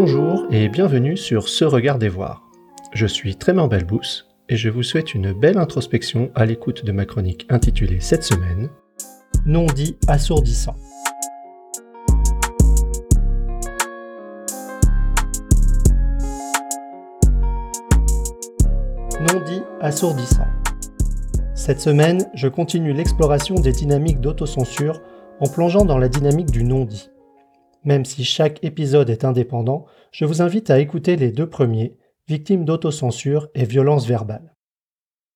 Bonjour et bienvenue sur Ce Regard des Voir. Je suis Trément Belbous et je vous souhaite une belle introspection à l'écoute de ma chronique intitulée cette semaine Non dit assourdissant. Non dit assourdissant. Cette semaine, je continue l'exploration des dynamiques d'autocensure en plongeant dans la dynamique du non-dit. Même si chaque épisode est indépendant, je vous invite à écouter les deux premiers, Victimes d'autocensure et violence verbale.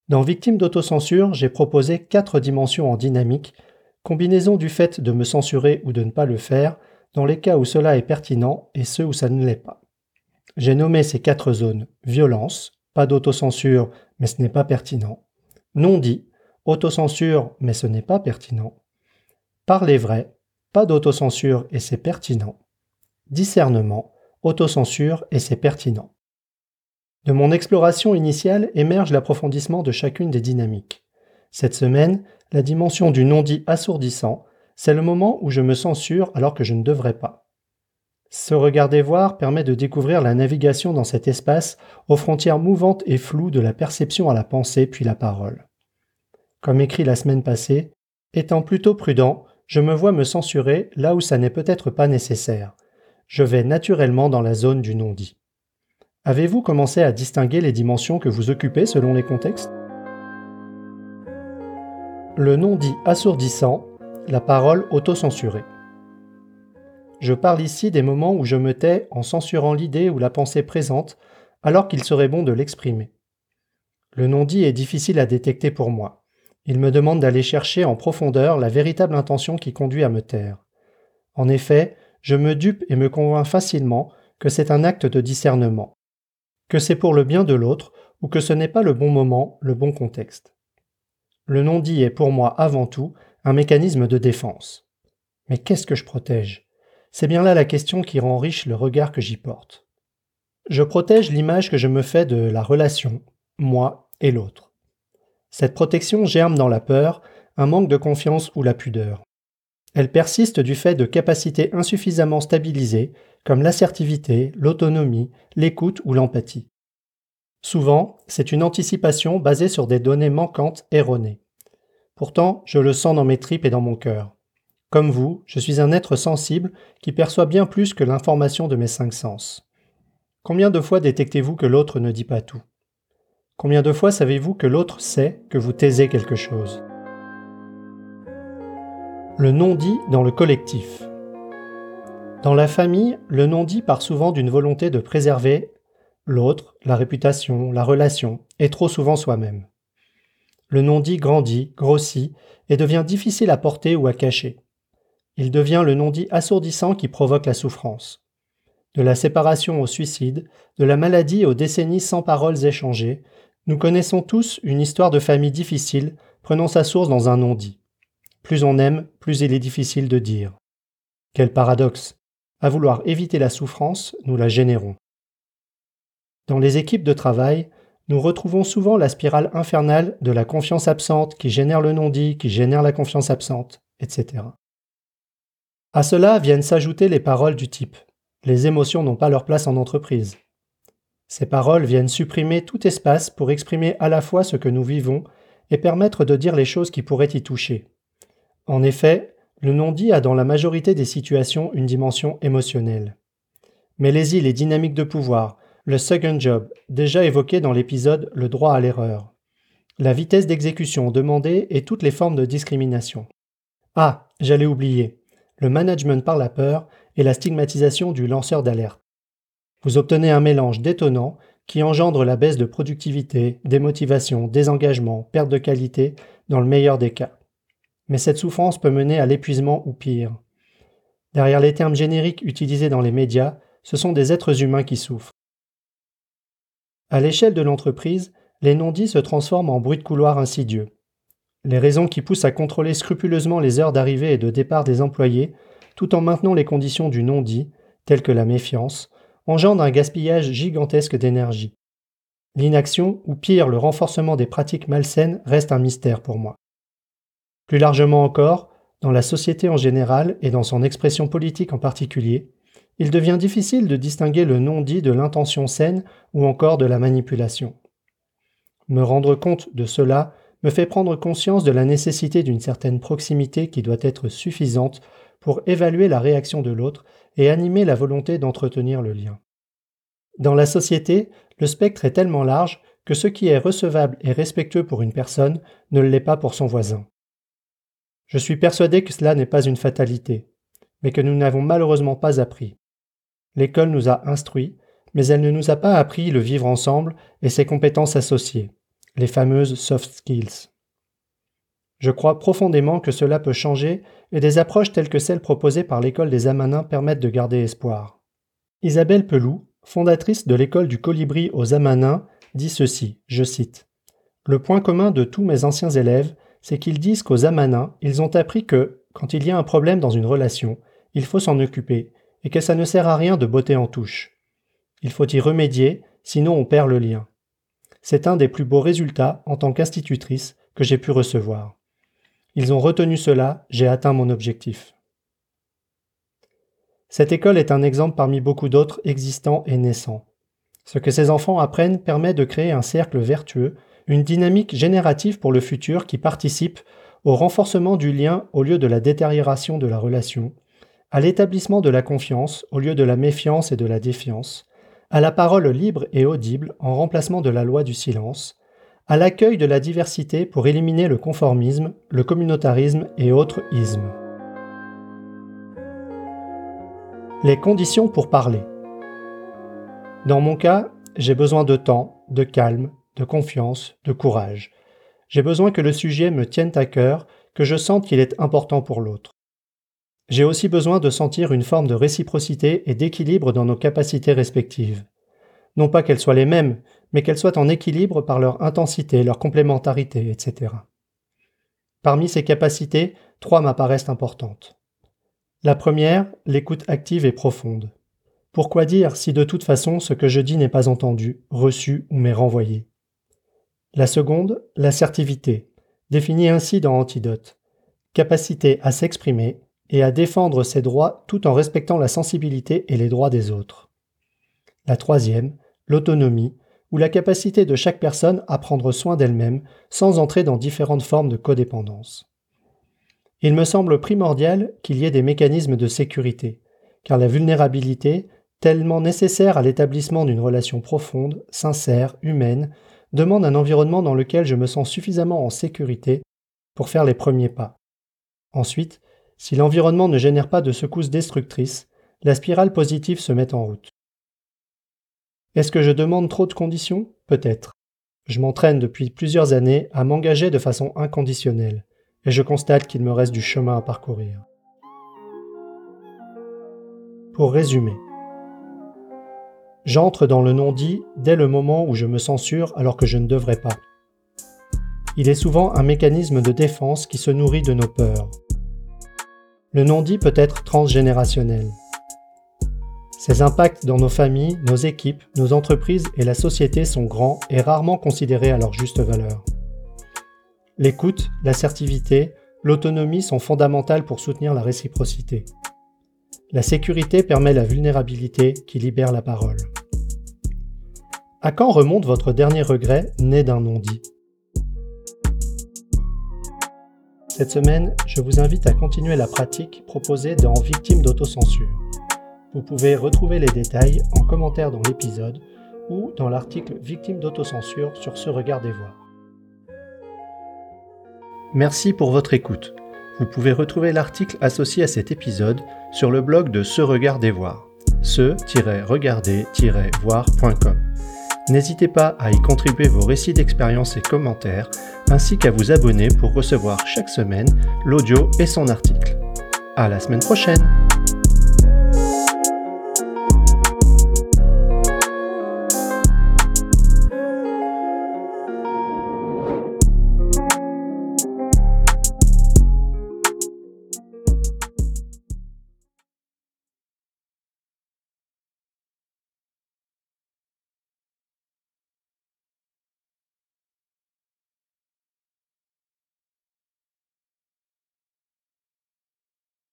Dans Victimes d'autocensure, j'ai proposé quatre dimensions en dynamique, combinaison du fait de me censurer ou de ne pas le faire, dans les cas où cela est pertinent et ceux où ça ne l'est pas. J'ai nommé ces quatre zones violence, pas d'autocensure, mais ce n'est pas pertinent, non dit, autocensure, mais ce n'est pas pertinent, parler vrai, pas d'autocensure et c'est pertinent. Discernement, autocensure et c'est pertinent. De mon exploration initiale émerge l'approfondissement de chacune des dynamiques. Cette semaine, la dimension du non-dit assourdissant, c'est le moment où je me censure alors que je ne devrais pas. Ce regarder voir permet de découvrir la navigation dans cet espace aux frontières mouvantes et floues de la perception à la pensée puis la parole. Comme écrit la semaine passée, étant plutôt prudent, je me vois me censurer là où ça n'est peut-être pas nécessaire. Je vais naturellement dans la zone du non-dit. Avez-vous commencé à distinguer les dimensions que vous occupez selon les contextes? Le non-dit assourdissant, la parole autocensurée. Je parle ici des moments où je me tais en censurant l'idée ou la pensée présente alors qu'il serait bon de l'exprimer. Le non-dit est difficile à détecter pour moi. Il me demande d'aller chercher en profondeur la véritable intention qui conduit à me taire. En effet, je me dupe et me convainc facilement que c'est un acte de discernement, que c'est pour le bien de l'autre ou que ce n'est pas le bon moment, le bon contexte. Le non-dit est pour moi avant tout un mécanisme de défense. Mais qu'est-ce que je protège? C'est bien là la question qui rend riche le regard que j'y porte. Je protège l'image que je me fais de la relation, moi et l'autre. Cette protection germe dans la peur, un manque de confiance ou la pudeur. Elle persiste du fait de capacités insuffisamment stabilisées, comme l'assertivité, l'autonomie, l'écoute ou l'empathie. Souvent, c'est une anticipation basée sur des données manquantes erronées. Pourtant, je le sens dans mes tripes et dans mon cœur. Comme vous, je suis un être sensible qui perçoit bien plus que l'information de mes cinq sens. Combien de fois détectez-vous que l'autre ne dit pas tout? Combien de fois savez-vous que l'autre sait que vous taisez quelque chose? Le non-dit dans le collectif. Dans la famille, le non-dit part souvent d'une volonté de préserver l'autre, la réputation, la relation, et trop souvent soi-même. Le non-dit grandit, grossit, et devient difficile à porter ou à cacher. Il devient le non-dit assourdissant qui provoque la souffrance. De la séparation au suicide, de la maladie aux décennies sans paroles échangées, nous connaissons tous une histoire de famille difficile prenant sa source dans un non-dit. Plus on aime, plus il est difficile de dire. Quel paradoxe. À vouloir éviter la souffrance, nous la générons. Dans les équipes de travail, nous retrouvons souvent la spirale infernale de la confiance absente qui génère le non-dit, qui génère la confiance absente, etc. À cela viennent s'ajouter les paroles du type Les émotions n'ont pas leur place en entreprise. Ces paroles viennent supprimer tout espace pour exprimer à la fois ce que nous vivons et permettre de dire les choses qui pourraient y toucher. En effet, le non-dit a dans la majorité des situations une dimension émotionnelle. Mêlez-y les dynamiques de pouvoir, le second job, déjà évoqué dans l'épisode Le droit à l'erreur, la vitesse d'exécution demandée et toutes les formes de discrimination. Ah, j'allais oublier, le management par la peur et la stigmatisation du lanceur d'alerte. Vous obtenez un mélange détonnant qui engendre la baisse de productivité, démotivation, désengagement, perte de qualité, dans le meilleur des cas. Mais cette souffrance peut mener à l'épuisement ou pire. Derrière les termes génériques utilisés dans les médias, ce sont des êtres humains qui souffrent. À l'échelle de l'entreprise, les non-dits se transforment en bruit de couloir insidieux. Les raisons qui poussent à contrôler scrupuleusement les heures d'arrivée et de départ des employés, tout en maintenant les conditions du non-dit, telles que la méfiance, engendre un gaspillage gigantesque d'énergie. L'inaction, ou pire le renforcement des pratiques malsaines, reste un mystère pour moi. Plus largement encore, dans la société en général et dans son expression politique en particulier, il devient difficile de distinguer le non-dit de l'intention saine ou encore de la manipulation. Me rendre compte de cela me fait prendre conscience de la nécessité d'une certaine proximité qui doit être suffisante pour évaluer la réaction de l'autre et animer la volonté d'entretenir le lien. Dans la société, le spectre est tellement large que ce qui est recevable et respectueux pour une personne ne l'est pas pour son voisin. Je suis persuadé que cela n'est pas une fatalité, mais que nous n'avons malheureusement pas appris. L'école nous a instruits, mais elle ne nous a pas appris le vivre ensemble et ses compétences associées, les fameuses soft skills. Je crois profondément que cela peut changer et des approches telles que celles proposées par l'école des Amanins permettent de garder espoir. Isabelle Peloux, fondatrice de l'école du colibri aux Amanins, dit ceci, je cite. Le point commun de tous mes anciens élèves, c'est qu'ils disent qu'aux Amanins, ils ont appris que, quand il y a un problème dans une relation, il faut s'en occuper, et que ça ne sert à rien de botter en touche. Il faut y remédier, sinon on perd le lien. C'est un des plus beaux résultats en tant qu'institutrice que j'ai pu recevoir. Ils ont retenu cela, j'ai atteint mon objectif. Cette école est un exemple parmi beaucoup d'autres existants et naissants. Ce que ces enfants apprennent permet de créer un cercle vertueux, une dynamique générative pour le futur qui participe au renforcement du lien au lieu de la détérioration de la relation, à l'établissement de la confiance au lieu de la méfiance et de la défiance, à la parole libre et audible en remplacement de la loi du silence, à l'accueil de la diversité pour éliminer le conformisme, le communautarisme et autres ismes. Les conditions pour parler. Dans mon cas, j'ai besoin de temps, de calme, de confiance, de courage. J'ai besoin que le sujet me tienne à cœur, que je sente qu'il est important pour l'autre. J'ai aussi besoin de sentir une forme de réciprocité et d'équilibre dans nos capacités respectives. Non pas qu'elles soient les mêmes, mais qu'elles soient en équilibre par leur intensité, leur complémentarité, etc. Parmi ces capacités, trois m'apparaissent importantes. La première, l'écoute active et profonde. Pourquoi dire si de toute façon ce que je dis n'est pas entendu, reçu ou m'est renvoyé? La seconde, l'assertivité, définie ainsi dans Antidote. Capacité à s'exprimer et à défendre ses droits tout en respectant la sensibilité et les droits des autres. La troisième, l'autonomie, ou la capacité de chaque personne à prendre soin d'elle-même sans entrer dans différentes formes de codépendance. Il me semble primordial qu'il y ait des mécanismes de sécurité, car la vulnérabilité, tellement nécessaire à l'établissement d'une relation profonde, sincère, humaine, demande un environnement dans lequel je me sens suffisamment en sécurité pour faire les premiers pas. Ensuite, si l'environnement ne génère pas de secousses destructrices, la spirale positive se met en route. Est-ce que je demande trop de conditions? Peut-être. Je m'entraîne depuis plusieurs années à m'engager de façon inconditionnelle, et je constate qu'il me reste du chemin à parcourir. Pour résumer, J'entre dans le non-dit dès le moment où je me censure alors que je ne devrais pas. Il est souvent un mécanisme de défense qui se nourrit de nos peurs. Le non-dit peut être transgénérationnel. Ses impacts dans nos familles, nos équipes, nos entreprises et la société sont grands et rarement considérés à leur juste valeur. L'écoute, l'assertivité, l'autonomie sont fondamentales pour soutenir la réciprocité. La sécurité permet la vulnérabilité qui libère la parole. À quand remonte votre dernier regret né d'un non-dit? Cette semaine, je vous invite à continuer la pratique proposée dans Victime d'autocensure. Vous pouvez retrouver les détails en commentaire dans l'épisode ou dans l'article Victime d'autocensure sur ce regard des voix. Merci pour votre écoute. Vous pouvez retrouver l'article associé à cet épisode sur le blog de Ce Regard des Voir, ce-regarder-voir.com. N'hésitez pas à y contribuer vos récits d'expérience et commentaires, ainsi qu'à vous abonner pour recevoir chaque semaine l'audio et son article. À la semaine prochaine!